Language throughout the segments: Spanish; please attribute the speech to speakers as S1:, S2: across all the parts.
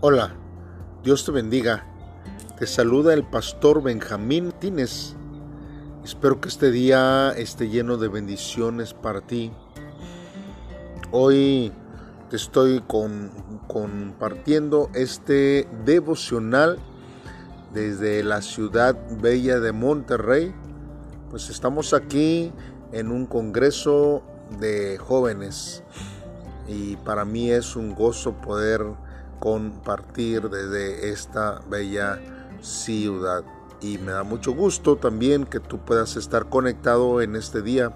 S1: Hola, Dios te bendiga. Te saluda el pastor Benjamín Martínez. Espero que este día esté lleno de bendiciones para ti. Hoy te estoy compartiendo este devocional desde la ciudad bella de Monterrey. Pues estamos aquí en un congreso de jóvenes y para mí es un gozo poder compartir desde esta bella ciudad. Y me da mucho gusto también que tú puedas estar conectado en este día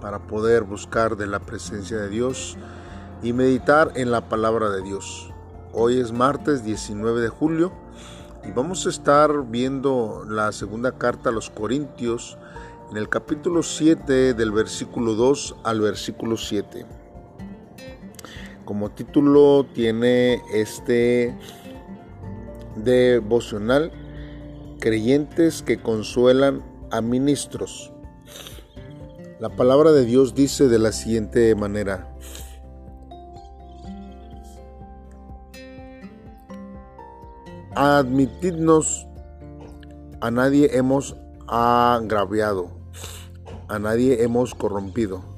S1: para poder buscar de la presencia de Dios y meditar en la palabra de Dios. Hoy es martes 19 de julio y vamos a estar viendo la segunda carta a los Corintios en el capítulo 7 del versículo 2 al versículo 7. Como título tiene este devocional Creyentes que consuelan a ministros. La palabra de Dios dice de la siguiente manera. Admitidnos, a nadie hemos agraviado, a nadie hemos corrompido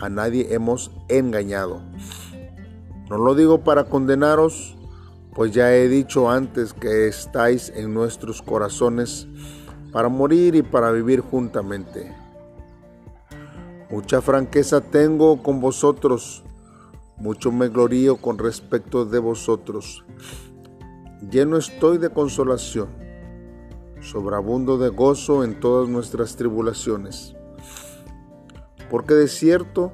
S1: a nadie hemos engañado. No lo digo para condenaros, pues ya he dicho antes que estáis en nuestros corazones para morir y para vivir juntamente. Mucha franqueza tengo con vosotros, mucho me glorío con respecto de vosotros. Lleno estoy de consolación, sobreabundo de gozo en todas nuestras tribulaciones porque de cierto,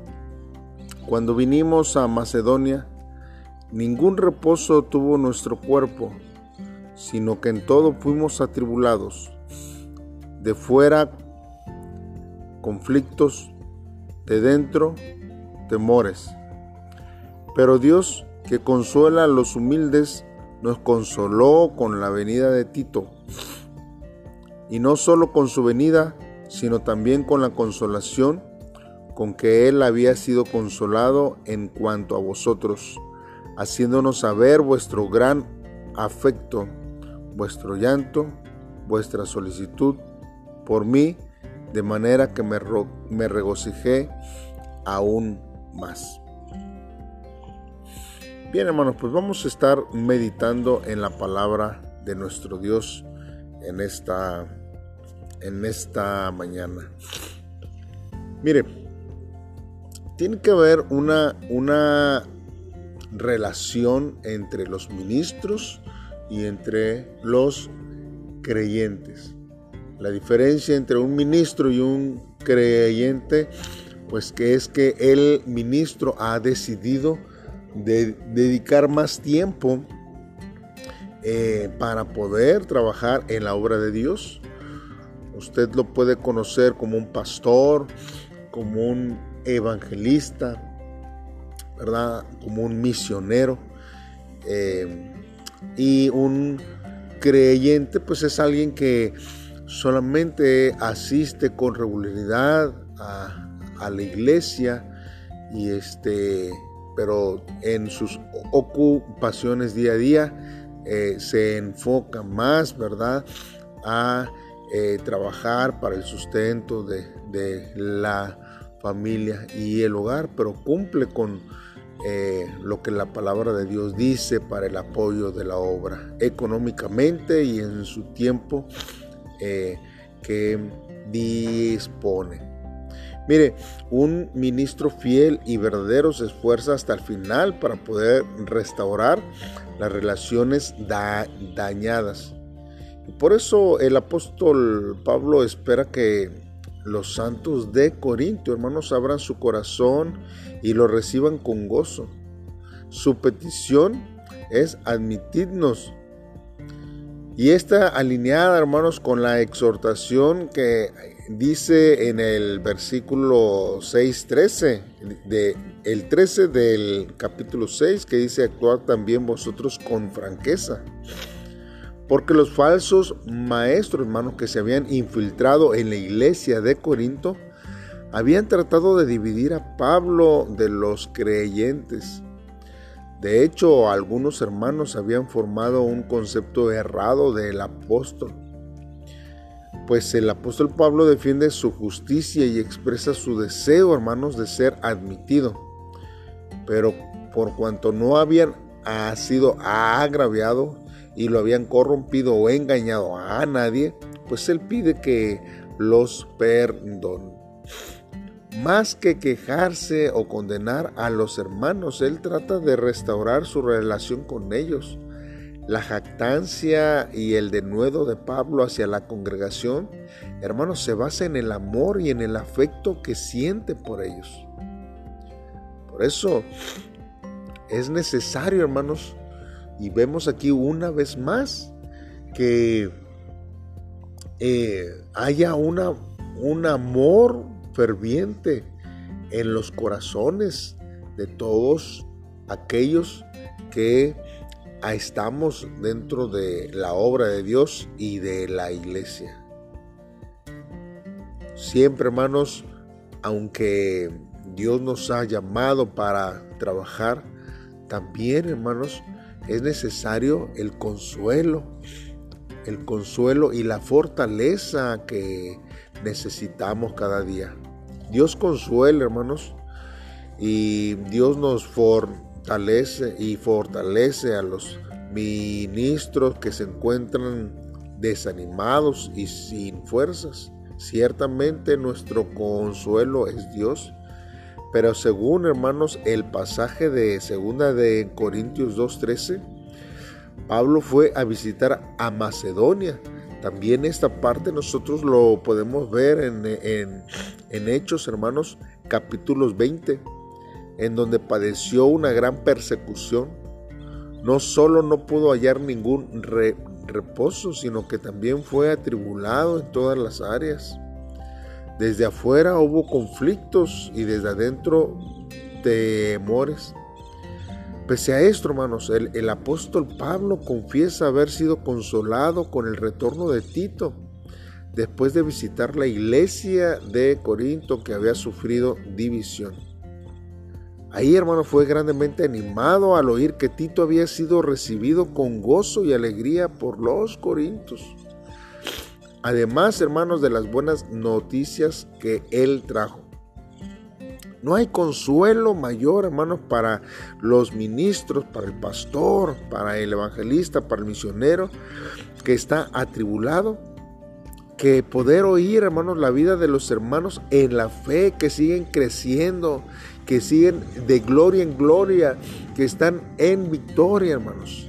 S1: cuando vinimos a Macedonia, ningún reposo tuvo nuestro cuerpo, sino que en todo fuimos atribulados. De fuera, conflictos, de dentro, temores. Pero Dios, que consuela a los humildes, nos consoló con la venida de Tito. Y no solo con su venida, sino también con la consolación con que Él había sido consolado en cuanto a vosotros, haciéndonos saber vuestro gran afecto, vuestro llanto, vuestra solicitud por mí, de manera que me, me regocijé aún más. Bien hermanos, pues vamos a estar meditando en la palabra de nuestro Dios en esta, en esta mañana. Mire, tiene que haber una, una relación entre los ministros y entre los creyentes. La diferencia entre un ministro y un creyente, pues que es que el ministro ha decidido dedicar más tiempo eh, para poder trabajar en la obra de Dios. Usted lo puede conocer como un pastor, como un evangelista, ¿verdad? Como un misionero. Eh, y un creyente, pues es alguien que solamente asiste con regularidad a, la iglesia y este, pero en sus ocupaciones día a día eh, se enfoca más, ¿verdad? A eh, trabajar para el sustento de, de la familia y el hogar, pero cumple con eh, lo que la palabra de Dios dice para el apoyo de la obra, económicamente y en su tiempo eh, que dispone. Mire, un ministro fiel y verdadero se esfuerza hasta el final para poder restaurar las relaciones dañadas. Por eso el apóstol Pablo espera que los santos de Corinto, hermanos, abran su corazón y lo reciban con gozo. Su petición es admitirnos. Y está alineada, hermanos, con la exhortación que dice en el versículo 6.13, de, el 13 del capítulo 6, que dice, actuar también vosotros con franqueza porque los falsos maestros, hermanos, que se habían infiltrado en la iglesia de Corinto, habían tratado de dividir a Pablo de los creyentes. De hecho, algunos hermanos habían formado un concepto errado del apóstol. Pues el apóstol Pablo defiende su justicia y expresa su deseo, hermanos, de ser admitido. Pero por cuanto no habían sido agraviado y lo habían corrompido o engañado a nadie, pues él pide que los perdone. Más que quejarse o condenar a los hermanos, él trata de restaurar su relación con ellos. La jactancia y el denuedo de Pablo hacia la congregación, hermanos, se basa en el amor y en el afecto que siente por ellos. Por eso es necesario, hermanos, y vemos aquí una vez más que eh, haya una, un amor ferviente en los corazones de todos aquellos que estamos dentro de la obra de Dios y de la iglesia. Siempre, hermanos, aunque Dios nos ha llamado para trabajar, también, hermanos, es necesario el consuelo, el consuelo y la fortaleza que necesitamos cada día. Dios consuela, hermanos, y Dios nos fortalece y fortalece a los ministros que se encuentran desanimados y sin fuerzas. Ciertamente nuestro consuelo es Dios, pero según hermanos el pasaje de segunda de Corintios 2:13, Pablo fue a visitar a Macedonia también esta parte nosotros lo podemos ver en, Hechos, hermanos, capítulos 20, en donde padeció una gran persecución. No solo no pudo hallar ningún reposo, sino que también fue atribulado en todas las áreas. Desde afuera hubo conflictos y desde adentro temores. Pese a esto, hermanos, el, apóstol Pablo confiesa haber sido consolado con el retorno de Tito después de visitar la iglesia de Corinto que había sufrido división. Ahí, hermano, fue grandemente animado al oír que Tito había sido recibido con gozo y alegría por los corintos. Además, hermanos, de las buenas noticias que él trajo. No hay consuelo mayor, hermanos, para los ministros, para el pastor, para el evangelista, para el misionero que está atribulado, que poder oír, hermanos, la vida de los hermanos en la fe, que siguen creciendo, que siguen de gloria en gloria, que están en victoria, hermanos.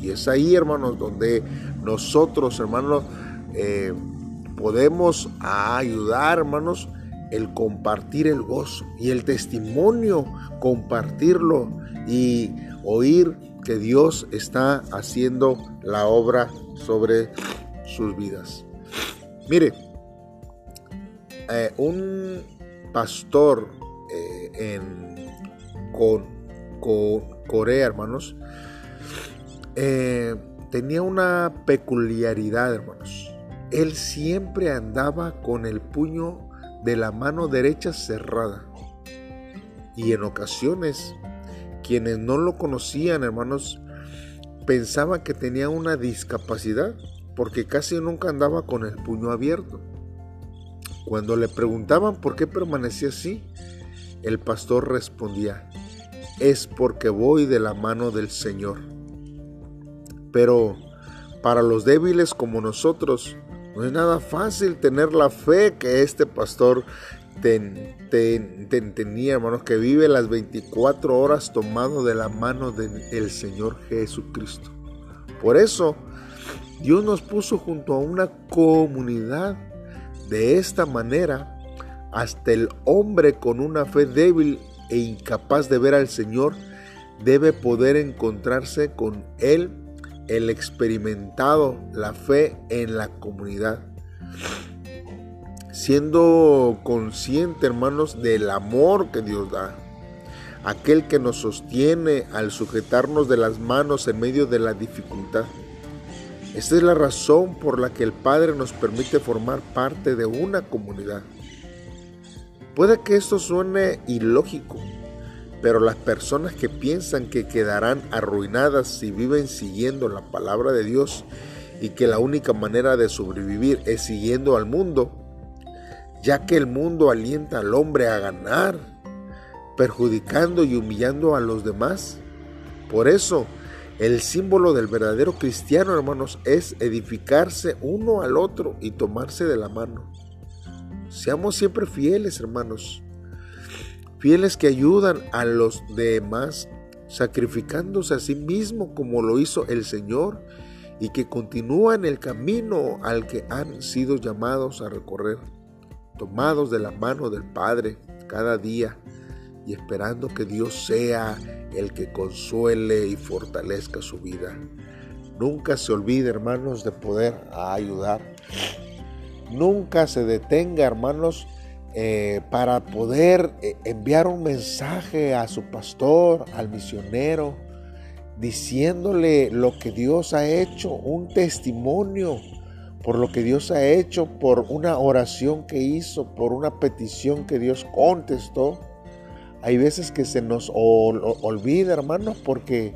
S1: Y es ahí, hermanos, donde nosotros, hermanos, eh, podemos ayudar, hermanos, el compartir el gozo y el testimonio, compartirlo y oír que Dios está haciendo la obra sobre sus vidas. Mire, eh, un pastor eh, en Corea, hermanos, tenía una peculiaridad, hermanos. Él siempre andaba con el puño de la mano derecha cerrada. Y en ocasiones, quienes no lo conocían, hermanos, pensaban que tenía una discapacidad, porque casi nunca andaba con el puño abierto. Cuando le preguntaban por qué permanecía así, el pastor respondía, es porque voy de la mano del Señor. Pero para los débiles como nosotros, no es nada fácil tener la fe que este pastor tenía, hermanos, que vive las 24 horas tomado de la mano del Señor Jesucristo. Por eso, Dios nos puso junto a una comunidad. De esta manera, hasta el hombre con una fe débil e incapaz de ver al Señor debe poder encontrarse con Él el experimentado la fe en la comunidad. Siendo consciente, hermanos, del amor que Dios da. Aquel que nos sostiene al sujetarnos de las manos en medio de la dificultad. Esta es la razón por la que el Padre nos permite formar parte de una comunidad. Puede que esto suene ilógico, Pero las personas que piensan que quedarán arruinadas si viven siguiendo la palabra de Dios y que la única manera de sobrevivir es siguiendo al mundo, ya que el mundo alienta al hombre a ganar, perjudicando y humillando a los demás. Por eso, el símbolo del verdadero cristiano, hermanos, es edificarse uno al otro y tomarse de la mano. Seamos siempre fieles, hermanos. Fieles que ayudan a los demás, sacrificándose a sí mismo como lo hizo el Señor y que continúan el camino al que han sido llamados a recorrer, tomados de la mano del Padre cada día y esperando que Dios sea el que consuele y fortalezca su vida. Nunca se olvide, hermanos, de poder ayudar. Nunca se detenga, hermanos, eh, para poder eh, enviar un mensaje a su pastor, al misionero, diciéndole lo que Dios ha hecho, un testimonio por lo que Dios ha hecho, por una oración que hizo, por una petición que Dios contestó. Hay veces que se nos olvida, hermanos, porque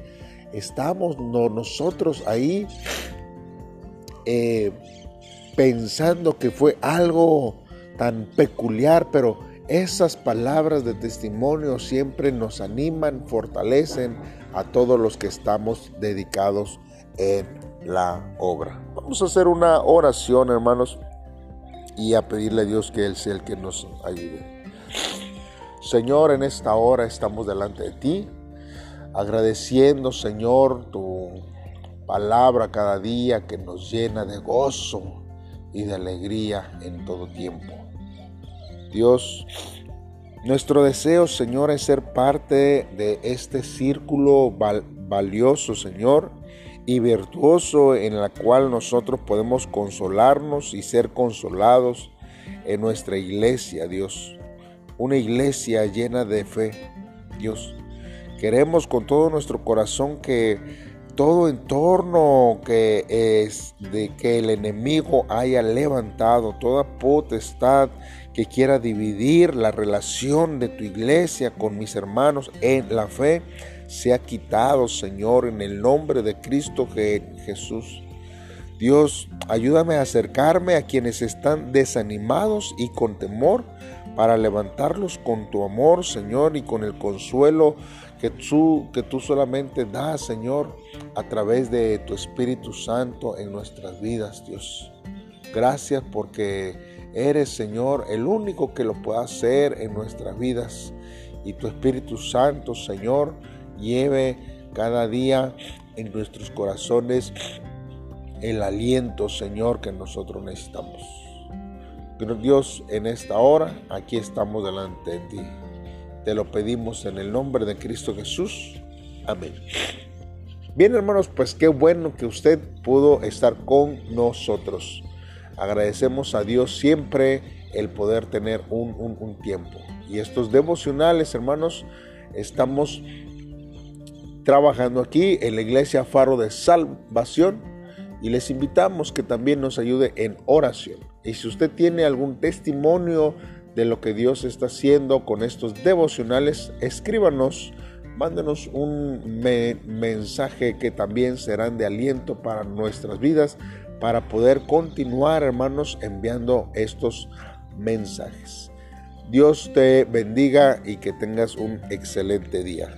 S1: estamos nosotros ahí eh, pensando que fue algo tan peculiar, pero esas palabras de testimonio siempre nos animan, fortalecen a todos los que estamos dedicados en la obra. Vamos a hacer una oración, hermanos, y a pedirle a Dios que Él sea el que nos ayude. Señor, en esta hora estamos delante de ti, agradeciendo, Señor, tu palabra cada día que nos llena de gozo y de alegría en todo tiempo. Dios, nuestro deseo, Señor, es ser parte de este círculo valioso, Señor, y virtuoso en la cual nosotros podemos consolarnos y ser consolados en nuestra iglesia, Dios una iglesia llena de fe, Dios. Queremos con todo nuestro corazón que todo entorno que es de que el enemigo haya levantado, toda potestad que quiera dividir la relación de tu iglesia con mis hermanos en la fe, sea quitado, Señor, en el nombre de Cristo Jesús. Dios, ayúdame a acercarme a quienes están desanimados y con temor para levantarlos con tu amor, Señor, y con el consuelo que tú, que tú solamente das, Señor, a través de tu Espíritu Santo en nuestras vidas, Dios. Gracias porque eres, Señor, el único que lo puede hacer en nuestras vidas. Y tu Espíritu Santo, Señor, lleve cada día en nuestros corazones el aliento, Señor, que nosotros necesitamos. Dios, en esta hora, aquí estamos delante de ti. Te lo pedimos en el nombre de Cristo Jesús. Amén. Bien, hermanos, pues qué bueno que usted pudo estar con nosotros. Agradecemos a Dios siempre el poder tener un, un tiempo. Y estos devocionales, hermanos, estamos trabajando aquí en la iglesia Faro de Salvación y les invitamos que también nos ayude en oración. Y si usted tiene algún testimonio de lo que Dios está haciendo con estos devocionales, escríbanos, mándenos un mensaje que también serán de aliento para nuestras vidas, para poder continuar, hermanos, enviando estos mensajes. Dios te bendiga y que tengas un excelente día.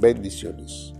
S1: Bendiciones.